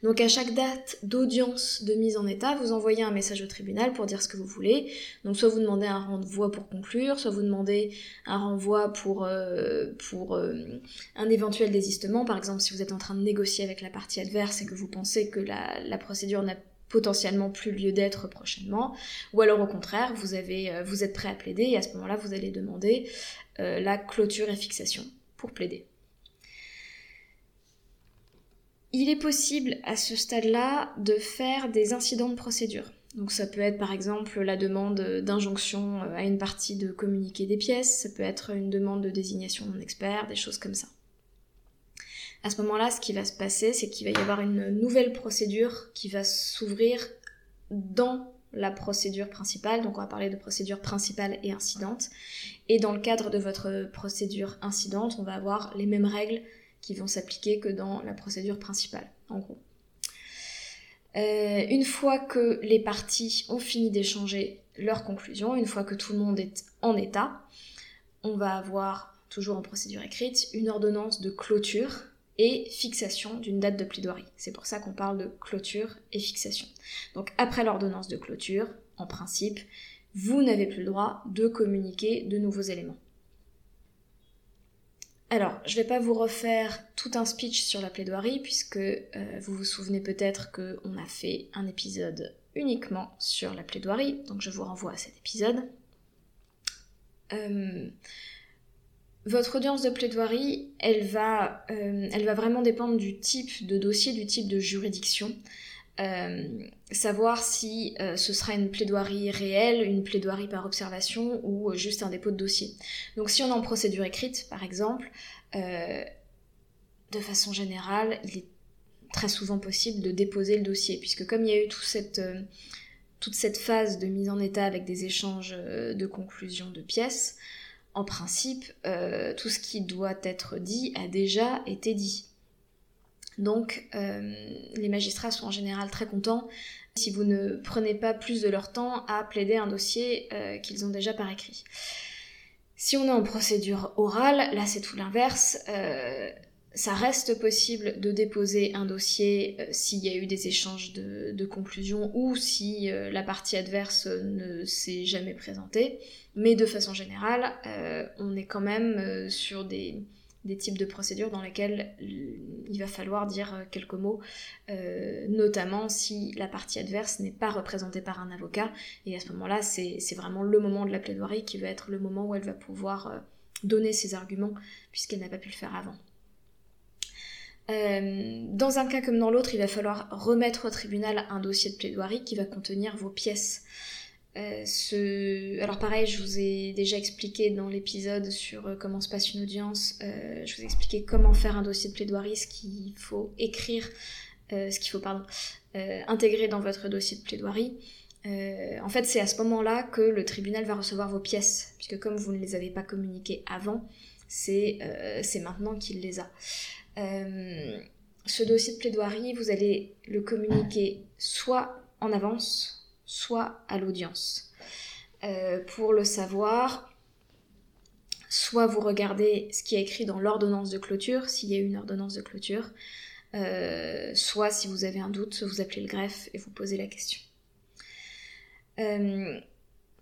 Donc à chaque date d'audience de mise en état, vous envoyez un message au tribunal pour dire ce que vous voulez. Donc soit vous demandez un renvoi pour conclure, soit vous demandez un renvoi pour, euh, euh, un éventuel désistement. Par exemple, si vous êtes en train de négocier avec la partie adverse et que vous pensez que la, procédure n'a potentiellement plus lieu d'être prochainement, ou alors au contraire, vous êtes prêt à plaider et à ce moment-là, vous allez demander la clôture et fixation plaider. Il est possible à ce stade-là de faire des incidents de procédure. Donc ça peut être par exemple la demande d'injonction à une partie de communiquer des pièces, ça peut être une demande de désignation d'un expert, des choses comme ça. À ce moment-là, ce qui va se passer, c'est qu'il va y avoir une nouvelle procédure qui va s'ouvrir dans la procédure principale, donc on va parler de procédure principale et incidente. Et dans le cadre de votre procédure incidente, on va avoir les mêmes règles qui vont s'appliquer que dans la procédure principale, en gros. Euh, une fois que les parties ont fini d'échanger leurs conclusions, une fois que tout le monde est en état, on va avoir, toujours en procédure écrite, une ordonnance de clôture et fixation d'une date de plaidoirie. C'est pour ça qu'on parle de clôture et fixation. Donc après l'ordonnance de clôture, en principe, vous n'avez plus le droit de communiquer de nouveaux éléments. Alors, je ne vais pas vous refaire tout un speech sur la plaidoirie, puisque euh, vous vous souvenez peut-être qu'on a fait un épisode uniquement sur la plaidoirie, donc je vous renvoie à cet épisode. Euh, votre audience de plaidoirie, elle va, euh, elle va vraiment dépendre du type de dossier, du type de juridiction. savoir si ce sera une plaidoirie réelle, une plaidoirie par observation ou juste un dépôt de dossier. Donc si on est en procédure écrite, par exemple, euh, de façon générale, il est très souvent possible de déposer le dossier, puisque comme il y a eu euh, toute cette phase de mise en état avec des échanges euh, de conclusion de pièces, en principe, tout ce qui doit être dit a déjà été dit. Donc, les magistrats sont en général très contents si vous ne prenez pas plus de leur temps à plaider un dossier qu'ils ont déjà par écrit. Si on est en procédure orale, là c'est tout l'inverse. Euh, ça reste possible de déposer un dossier euh, s'il y a eu des échanges de, conclusions ou si euh, la partie adverse ne s'est jamais présentée. Mais de façon générale, on est quand même sur des, des types de procédures dans lesquelles il va falloir dire euh, quelques mots, euh, notamment si la partie adverse n'est pas représentée par un avocat. Et à ce moment-là, c'est vraiment le moment de la plaidoirie qui va être le moment où elle va pouvoir euh, donner ses arguments, puisqu'elle n'a pas pu le faire avant. Dans un cas comme dans l'autre, il va falloir remettre au tribunal un dossier de plaidoirie qui va contenir vos pièces. Euh. Alors pareil, je vous ai déjà expliqué dans l'épisode sur euh, comment se passe une audience, euh, je vous ai expliqué comment faire un dossier de plaidoirie, ce qu'il faut écrire, ce qu'il faut intégrer dans votre dossier de plaidoirie. en fait, c'est à ce moment-là que le tribunal va recevoir vos pièces, puisque comme vous ne les avez pas communiquées avant, c'est maintenant qu'il les a. ce dossier de plaidoirie, vous allez le communiquer soit en avance, soit à l'audience. Euh, pour le savoir, soit vous regardez ce qui est écrit dans l'ordonnance de clôture, s'il y a une ordonnance de clôture, euh, soit si vous avez un doute, vous appelez le greffe et vous posez la question. Euh,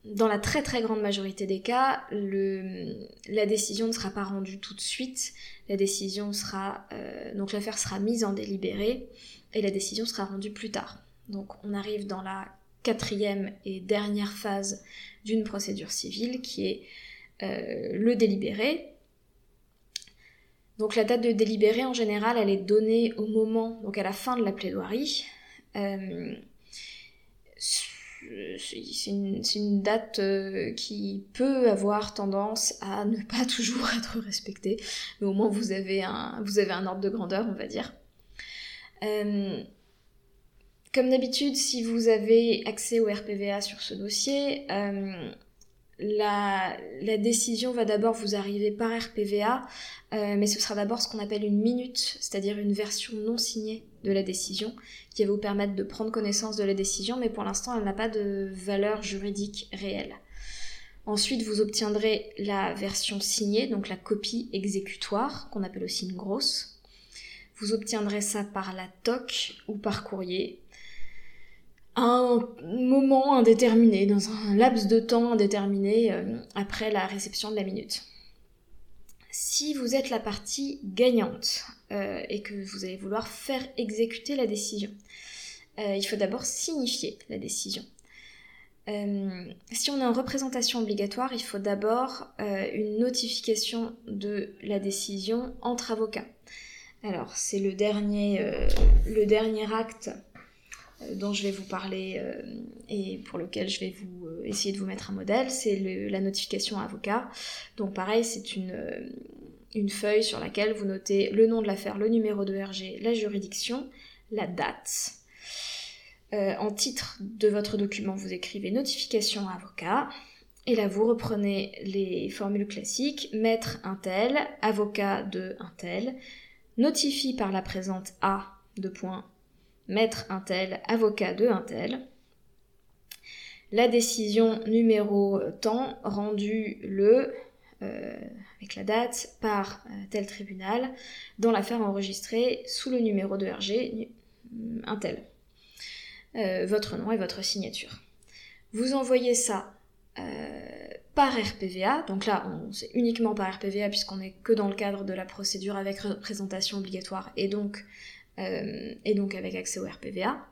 dans la très très grande majorité des cas, la décision ne sera pas rendue tout de suite. La décision sera donc l'affaire sera mise en délibéré et la décision sera rendue plus tard. Donc on arrive dans la quatrième et dernière phase d'une procédure civile qui est euh, le délibéré. Donc la date de délibéré en général elle est donnée au moment, donc à la fin de la plaidoirie. Euh, c'est une, date euh, qui peut avoir tendance à ne pas toujours être respectée, mais au moins vous avez un, ordre de grandeur, on va dire. Comme d'habitude, si vous avez accès au RPVA sur ce dossier, euh, la, décision va d'abord vous arriver par RPVA, euh, mais ce sera d'abord ce qu'on appelle une minute, c'est-à-dire une version non signée de la décision, qui va vous permettre de prendre connaissance de la décision, mais pour l'instant, elle n'a pas de valeur juridique réelle. Ensuite, vous obtiendrez la version signée, donc la copie exécutoire, qu'on appelle aussi une grosse. Vous obtiendrez ça par la TOC ou par courrier un moment indéterminé, dans un laps de temps indéterminé euh, après la réception de la minute. Si vous êtes la partie gagnante euh, et que vous allez vouloir faire exécuter la décision, euh, il faut d'abord signifier la décision. si on est en représentation obligatoire, il faut d'abord une notification de la décision entre avocats. Alors, c'est le dernier, acte dont je vais vous parler euh, et pour lequel je vais vous euh, essayer de vous mettre un modèle, c'est la notification avocat. Donc pareil, c'est une, une feuille sur laquelle vous notez le nom de l'affaire, le numéro de RG, la juridiction, la date. en titre de votre document, vous écrivez notification avocat. Et là, vous reprenez les formules classiques, maître un tel, avocat de un tel, notifie par la présente A de point maître un tel, avocat de un tel. La décision numéro temps rendue le, euh, avec la date, par euh, tel tribunal, dans l'affaire enregistrée sous le numéro de RG, un tel. Euh, votre nom et votre signature. Vous envoyez ça par RPVA, donc là c'est uniquement par RPVA puisqu'on n'est que dans le cadre de la procédure avec représentation obligatoire et donc euh, et donc avec accès au RPVA.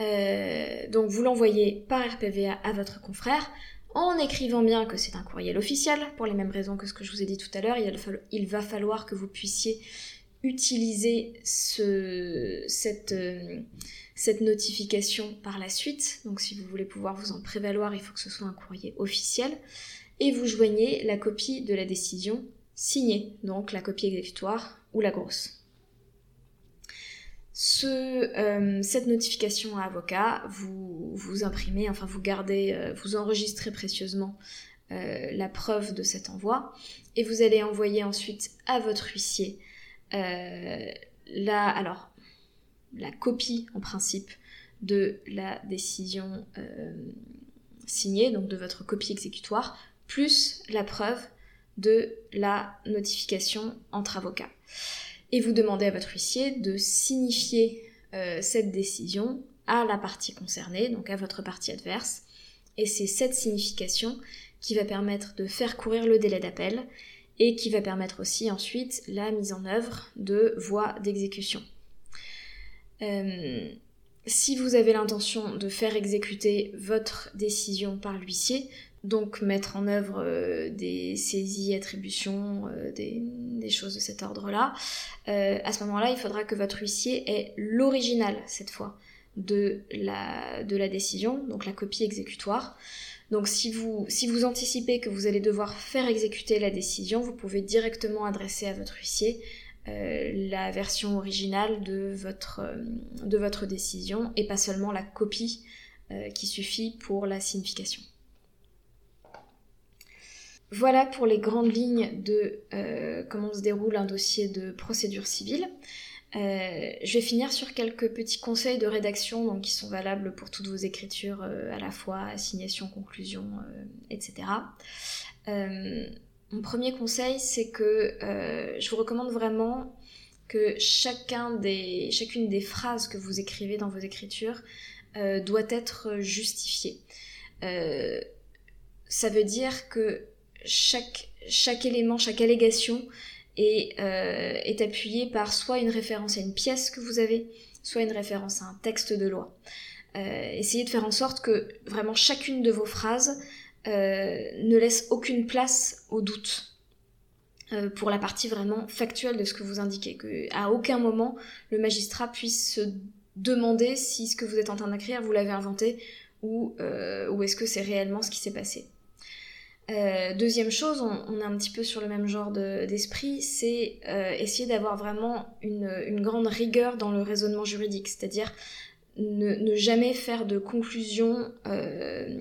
Euh, donc vous l'envoyez par RPVA à votre confrère en écrivant bien que c'est un courriel officiel, pour les mêmes raisons que ce que je vous ai dit tout à l'heure, il, va falloir que vous puissiez utiliser cette, euh, cette notification par la suite. Donc si vous voulez pouvoir vous en prévaloir, il faut que ce soit un courrier officiel. Et vous joignez la copie de la décision signée, donc la copie exécutoire ou la grosse euh, cette notification à avocat, vous, vous imprimez, enfin vous gardez, euh, vous enregistrez précieusement euh, la preuve de cet envoi et vous allez envoyer ensuite à votre huissier la, alors, la copie en principe de la décision signée, donc de votre copie exécutoire, plus la preuve de la notification entre avocats et vous demandez à votre huissier de signifier euh, cette décision à la partie concernée, donc à votre partie adverse. Et c'est cette signification qui va permettre de faire courir le délai d'appel et qui va permettre aussi ensuite la mise en œuvre de voies d'exécution. Euh, si vous avez l'intention de faire exécuter votre décision par l'huissier, donc mettre en œuvre euh, des saisies, attributions, euh, des, choses de cet ordre-là. Euh, à ce moment-là, il faudra que votre huissier ait l'original, cette fois, de la, décision, donc la copie exécutoire. Donc si vous, anticipez que vous allez devoir faire exécuter la décision, vous pouvez directement adresser à votre huissier la version originale de votre décision et pas seulement la copie qui suffit pour la signification. Voilà pour les grandes lignes de comment se déroule un dossier de procédure civile. Euh, je vais finir sur quelques petits conseils de rédaction donc, qui sont valables pour toutes vos écritures, euh, à la fois assignation, conclusion, euh, etc. mon premier conseil, c'est que je vous recommande vraiment que chacun des, chacune des phrases que vous écrivez dans vos écritures doit être justifiée. ça veut dire que chaque, élément, chaque allégation et euh, est appuyé par soit une référence à une pièce que vous avez, soit une référence à un texte de loi. Euh, essayez de faire en sorte que vraiment chacune de vos phrases euh, ne laisse aucune place au doute pour la partie vraiment factuelle de ce que vous indiquez, qu'à aucun moment le magistrat puisse se demander si ce que vous êtes en train d'écrire vous l'avez inventé ou est-ce que c'est réellement ce qui s'est passé. Euh, deuxième chose, on, est un petit peu sur le même genre d'esprit, c'est euh, essayer d'avoir vraiment une, grande rigueur dans le raisonnement juridique, c'est-à-dire ne, jamais faire de conclusions euh,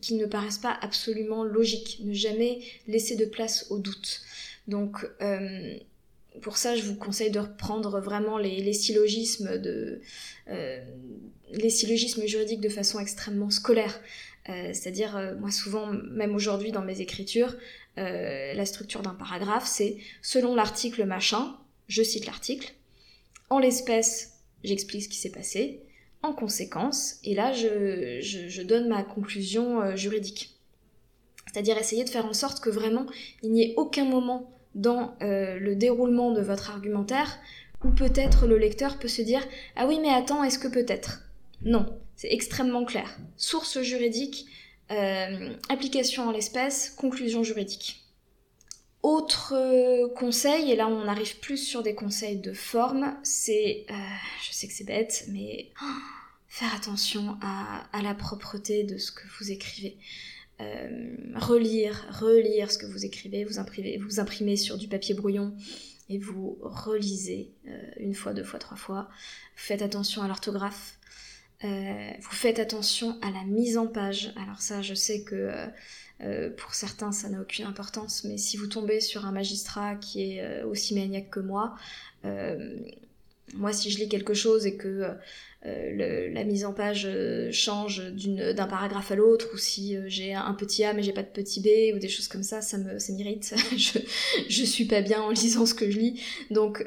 qui ne paraissent pas absolument logiques, ne jamais laisser de place au doute. Donc pour ça, je vous conseille de reprendre vraiment les, syllogismes juridiques de façon extrêmement scolaire. Euh, c'est-à-dire, euh, moi souvent, même aujourd'hui dans mes écritures, euh, la structure d'un paragraphe, c'est selon l'article machin, je cite l'article, en l'espèce, j'explique ce qui s'est passé, en conséquence, et là, je, donne ma conclusion juridique. C'est-à-dire essayer de faire en sorte que vraiment, il n'y ait aucun moment dans le déroulement de votre argumentaire où peut-être le lecteur peut se dire Ah oui, mais attends, est-ce que peut-être? Non. C'est extrêmement clair. Source juridique, euh, application en l'espèce, conclusion juridique. Autre euh, conseil, et là on arrive plus sur des conseils de forme, c'est, euh, je sais que c'est bête, mais oh, faire attention à, la propreté de ce que vous écrivez. relire, relire ce que vous écrivez, vous imprimez, vous imprimez sur du papier brouillon et vous relisez une fois, deux fois, trois fois. Faites attention à l'orthographe, euh, vous faites attention à la mise en page. Alors ça, je sais que euh, euh, pour certains, ça n'a aucune importance, mais si vous tombez sur un magistrat qui est aussi maniaque que moi, moi, si je lis quelque chose et que la mise en page change d'un paragraphe à l'autre, ou si j'ai un petit A mais j'ai pas de petit B, ou des choses comme ça, ça m'irrite. je, je suis pas bien en lisant ce que je lis. Donc,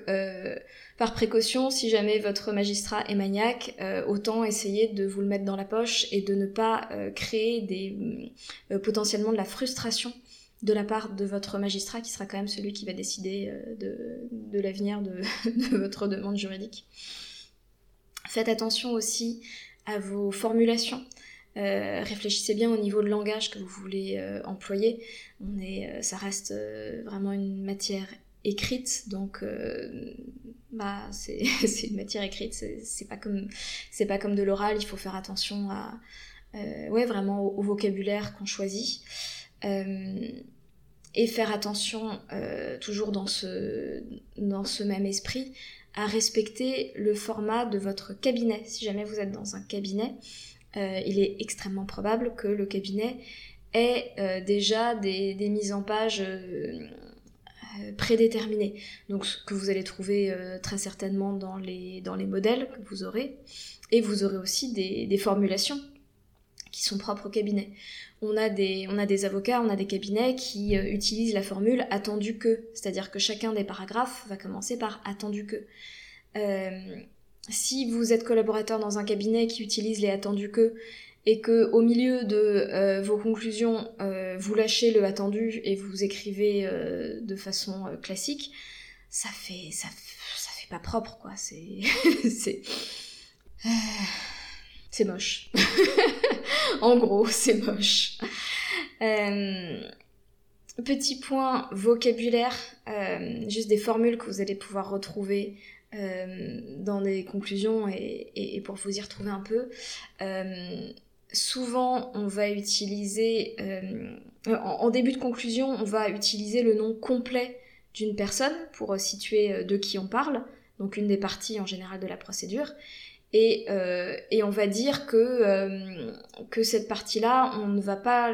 par précaution, si jamais votre magistrat est maniaque, euh, autant essayer de vous le mettre dans la poche et de ne pas euh, créer euh, potentiellement de la frustration de la part de votre magistrat qui sera quand même celui qui va décider de, l'avenir de, votre demande juridique. Faites attention aussi à vos formulations. réfléchissez bien au niveau de langage que vous voulez employer. On ça reste vraiment une matière écrite, donc bah c'est une matière écrite, c'est pas comme c'est pas comme de l'oral, il faut faire attention à euh, ouais vraiment au, vocabulaire qu'on choisit euh, et faire attention euh, toujours dans ce dans ce même esprit à respecter le format de votre cabinet. Si jamais vous êtes dans un cabinet, il est extrêmement probable que le cabinet ait déjà des, des mises en page euh, prédéterminés, donc ce que vous allez trouver euh, très certainement dans les, dans les modèles que vous aurez, et vous aurez aussi des, formulations qui sont propres au cabinet. On a, des, on a des avocats, on a des cabinets qui euh, utilisent la formule attendu que, c'est-à-dire que chacun des paragraphes va commencer par attendu que. si vous êtes collaborateur dans un cabinet qui utilise les attendus que et que au milieu de euh, vos conclusions, euh, vous lâchez le attendu et vous écrivez euh, de façon classique, ça fait ça, fait pas propre quoi. C'est c'est c'est moche. en gros, c'est moche. petit point vocabulaire, juste des formules que vous allez pouvoir retrouver dans des conclusions et, et, pour vous y retrouver un peu souvent on va utiliser, euh, en, début de conclusion, on va utiliser le nom complet d'une personne pour euh, situer euh, de qui on parle, donc une des parties en général de la procédure. Et, on va dire que, que cette partie-là, on ne va pas,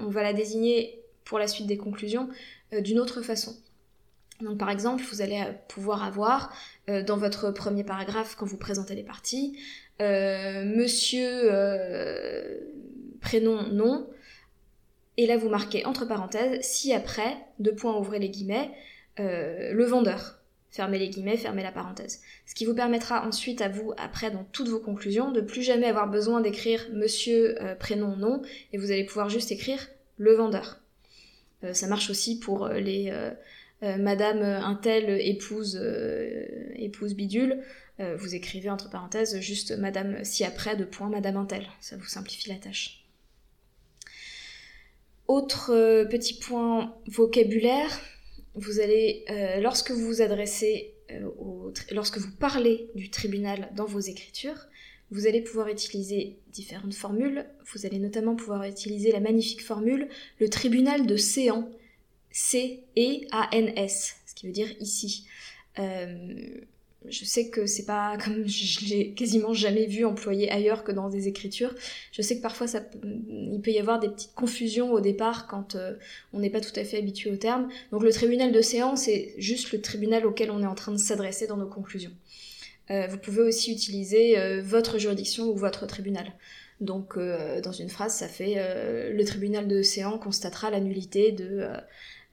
on va la désigner pour la suite des conclusions d'une autre façon. Donc par exemple, vous allez pouvoir avoir dans votre premier paragraphe quand vous présentez les parties, monsieur prénom nom, et là vous marquez entre parenthèses si après, deux points ouvrez les guillemets, le vendeur. Fermez les guillemets, fermez la parenthèse. Ce qui vous permettra ensuite à vous, après dans toutes vos conclusions, de plus jamais avoir besoin d'écrire monsieur, euh, prénom, nom, et vous allez pouvoir juste écrire le vendeur. Euh, ça marche aussi pour euh, les madame intel épouse épouse bidule. Vous écrivez entre parenthèses juste madame si après de point madame intel. Ça vous simplifie la tâche. Autre petit point vocabulaire, vous allez, euh, lorsque vous vous adressez, euh, au, lorsque vous parlez du tribunal dans vos écritures, vous allez pouvoir utiliser différentes formules. Vous allez notamment pouvoir utiliser la magnifique formule le tribunal de Séan, C-E-A-N-S, ce qui veut dire ici. Euh, je sais que c'est pas comme je l'ai quasiment jamais vu employé ailleurs que dans des écritures. Je sais que parfois ça, il peut y avoir des petites confusions au départ quand euh, on n'est pas tout à fait habitué au terme. Donc le tribunal de séance c'est juste le tribunal auquel on est en train de s'adresser dans nos conclusions. Euh, vous pouvez aussi utiliser euh, votre juridiction ou votre tribunal. Donc dans une phrase, ça fait le tribunal de séance constatera la de euh,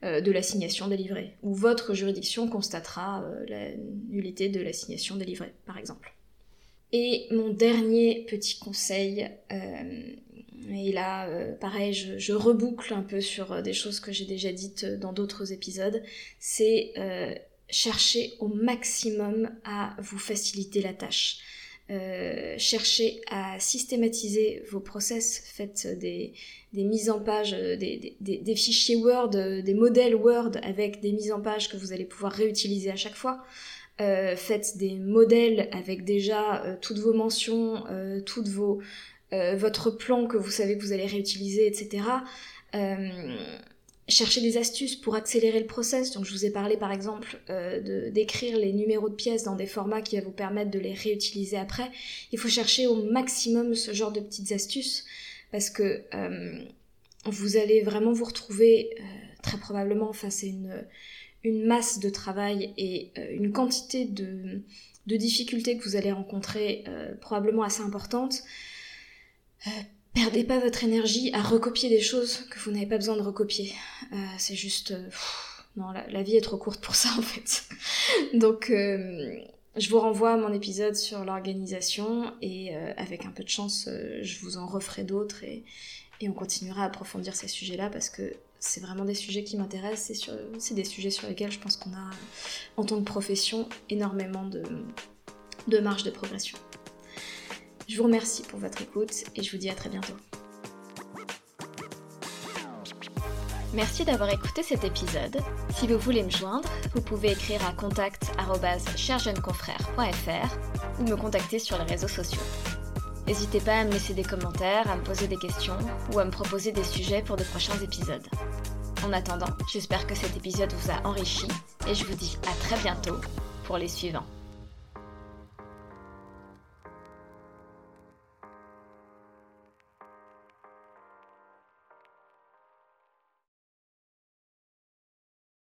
de l'assignation délivrée, ou votre juridiction constatera euh, la nullité de l'assignation délivrée, par exemple. Et mon dernier petit conseil, euh, et là, pareil, je, reboucle un peu sur des choses que j'ai déjà dites dans d'autres épisodes, c'est chercher au maximum à vous faciliter la tâche. Euh, cherchez à systématiser vos process, faites des, mises en page, euh, des, fichiers Word, euh, des modèles Word avec des mises en page que vous allez pouvoir réutiliser à chaque fois. faites des modèles avec déjà toutes vos mentions, toutes vos, votre plan que vous savez que vous allez réutiliser, etc chercher des astuces pour accélérer le process. Donc je vous ai parlé par exemple euh, d'écrire les numéros de pièces dans des formats qui vont vous permettre de les réutiliser après. Il faut chercher au maximum ce genre de petites astuces parce que euh, vous allez vraiment vous retrouver euh, très probablement face à une, masse de travail et une quantité de, de, difficultés que vous allez rencontrer probablement assez importantes perdez pas votre énergie à recopier des choses que vous n'avez pas besoin de recopier. Euh, c'est juste... Euh, non, la, vie est trop courte pour ça en fait. Donc euh, je vous renvoie à mon épisode sur l'organisation et avec un peu de chance, je vous en referai d'autres et, on continuera à approfondir ces sujets-là parce que c'est vraiment des sujets qui m'intéressent. C'est des sujets sur lesquels je pense qu'on a, en tant que profession, énormément de marge de progression. Je vous remercie pour votre écoute et je vous dis à très bientôt. Merci d'avoir écouté cet épisode. Si vous voulez me joindre, vous pouvez écrire à contact@cherjeuneconfrère.fr ou me contacter sur les réseaux sociaux. N'hésitez pas à me laisser des commentaires, à me poser des questions ou à me proposer des sujets pour de prochains épisodes. En attendant, j'espère que cet épisode vous a enrichi et je vous dis à très bientôt pour les suivants.